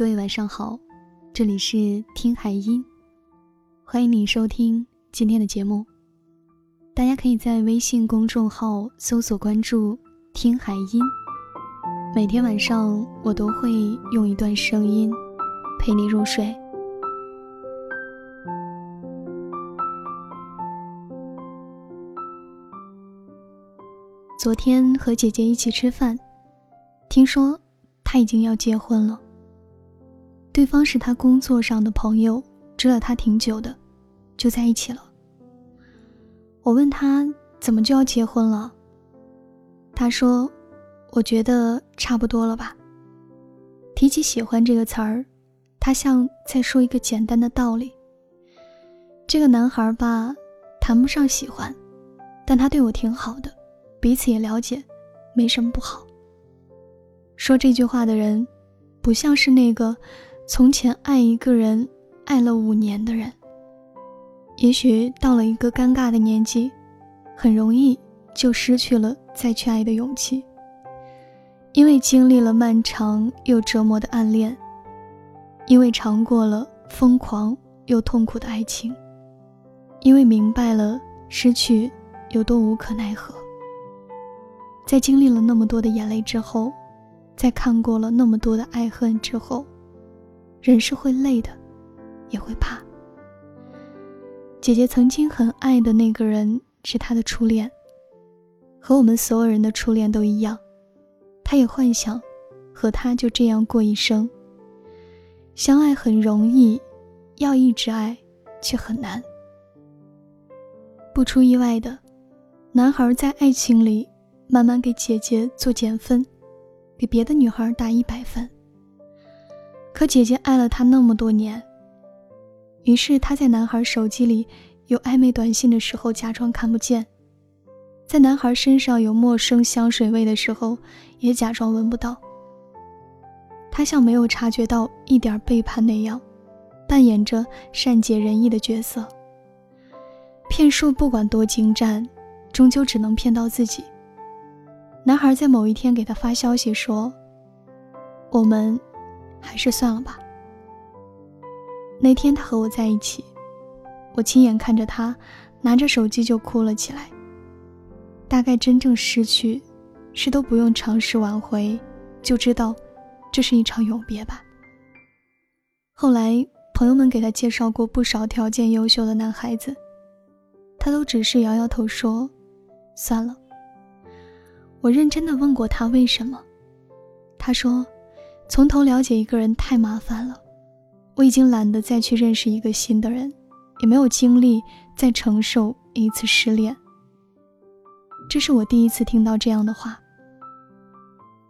各位晚上好，这里是听海音，欢迎你收听今天的节目。大家可以在微信公众号搜索关注“听海音”，每天晚上我都会用一段声音陪你入睡。昨天和姐姐一起吃饭，听说她已经要结婚了。对方是他工作上的朋友，知了他挺久的，就在一起了。我问他怎么就要结婚了，他说：“我觉得差不多了吧。”提起喜欢这个词儿，他像在说一个简单的道理。这个男孩吧，谈不上喜欢，但他对我挺好的。彼此也了解，没什么不好。说这句话的人，不像是那个从前爱一个人爱了五年的人。也许到了一个尴尬的年纪，很容易就失去了再去爱的勇气。因为经历了漫长又折磨的暗恋，因为尝过了疯狂又痛苦的爱情，因为明白了失去有多无可奈何。在经历了那么多的眼泪之后，在看过了那么多的爱恨之后，人是会累的，也会怕。姐姐曾经很爱的那个人是她的初恋，和我们所有人的初恋都一样，她也幻想和他就这样过一生。相爱很容易，要一直爱却很难。不出意外的，男孩在爱情里。慢慢给姐姐做减分，给别的女孩打一百分。可姐姐爱了他那么多年，于是他在男孩手机里有暧昧短信的时候假装看不见，在男孩身上有陌生香水味的时候也假装闻不到。他像没有察觉到一点背叛那样，扮演着善解人意的角色。骗术不管多精湛，终究只能骗到自己。男孩在某一天给他发消息说：“我们还是算了吧。”那天他和我在一起，我亲眼看着他拿着手机就哭了起来。大概真正失去，是都不用尝试挽回，就知道这是一场永别吧。后来朋友们给他介绍过不少条件优秀的男孩子，他都只是摇摇头说：“算了。”我认真的问过他为什么，他说：“从头了解一个人太麻烦了，我已经懒得再去认识一个新的人，也没有精力再承受一次失恋。”这是我第一次听到这样的话。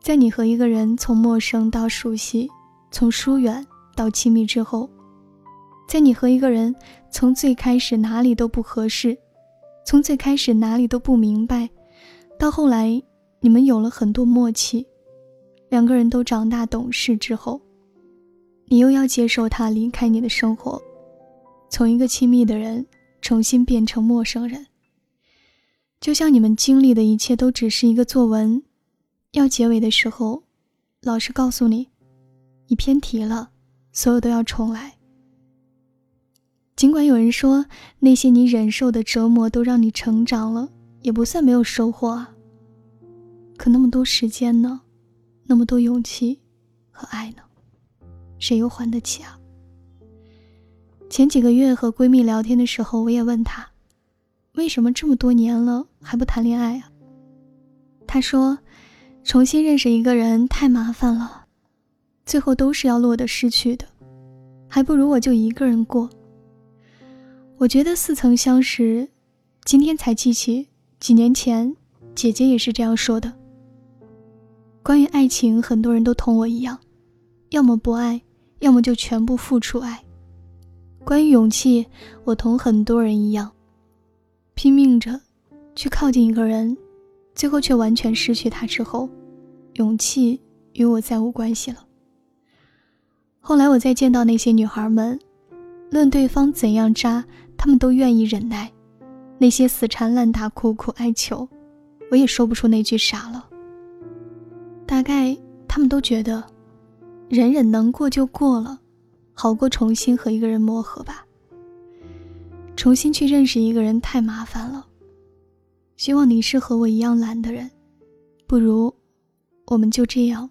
在你和一个人从陌生到熟悉，从疏远到亲密之后，在你和一个人从最开始哪里都不合适，从最开始哪里都不明白，到后来。你们有了很多默契，两个人都长大懂事之后，你又要接受他离开你的生活，从一个亲密的人重新变成陌生人。就像你们经历的一切都只是一个作文，要结尾的时候，老师告诉你，你偏题了，所有都要重来。尽管有人说那些你忍受的折磨都让你成长了，也不算没有收获啊。可那么多时间呢，那么多勇气和爱呢，谁又还得起啊？前几个月和闺蜜聊天的时候，我也问她，为什么这么多年了还不谈恋爱啊？她说，重新认识一个人太麻烦了，最后都是要落得失去的，还不如我就一个人过。我觉得似曾相识，今天才记起几年前姐姐也是这样说的。关于爱情，很多人都同我一样，要么不爱，要么就全部付出爱。关于勇气，我同很多人一样，拼命着去靠近一个人，最后却完全失去他之后，勇气与我再无关系了。后来我再见到那些女孩们，论对方怎样渣，她们都愿意忍耐；那些死缠烂打、苦苦哀求，我也说不出那句傻了。大概他们都觉得，忍忍能过就过了，好过重新和一个人磨合吧。重新去认识一个人太麻烦了。希望你是和我一样懒的人，不如我们就这样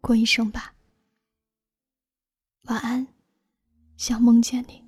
过一生吧。晚安，想梦见你。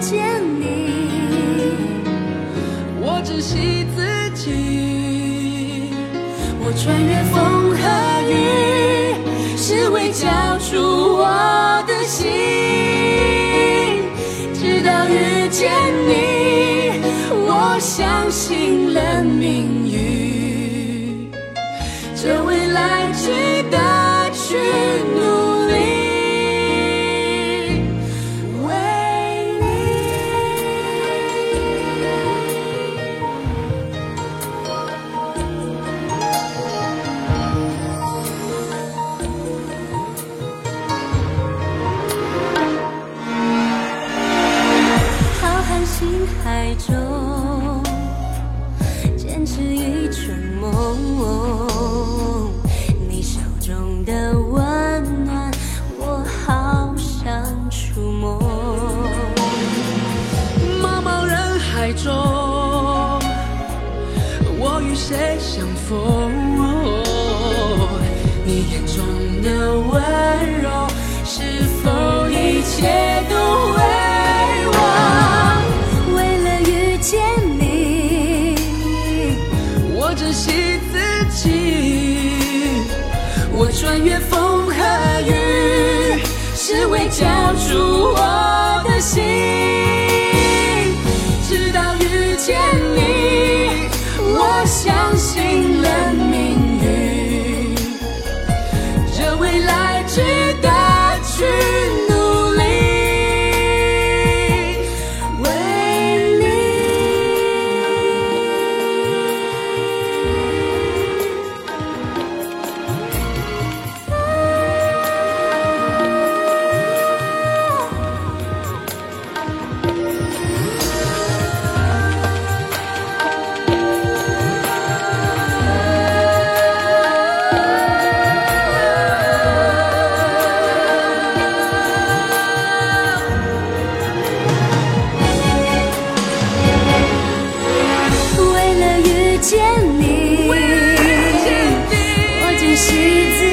见你，我珍惜自己，我穿越风和雨，是为交出我的心。直到遇见你，我相信了命运。这未来值得去说，我与谁相逢？你眼中的温柔，是否一切都为我？为了遇见你，我珍惜自己。我穿越风和雨，是为交出我。是自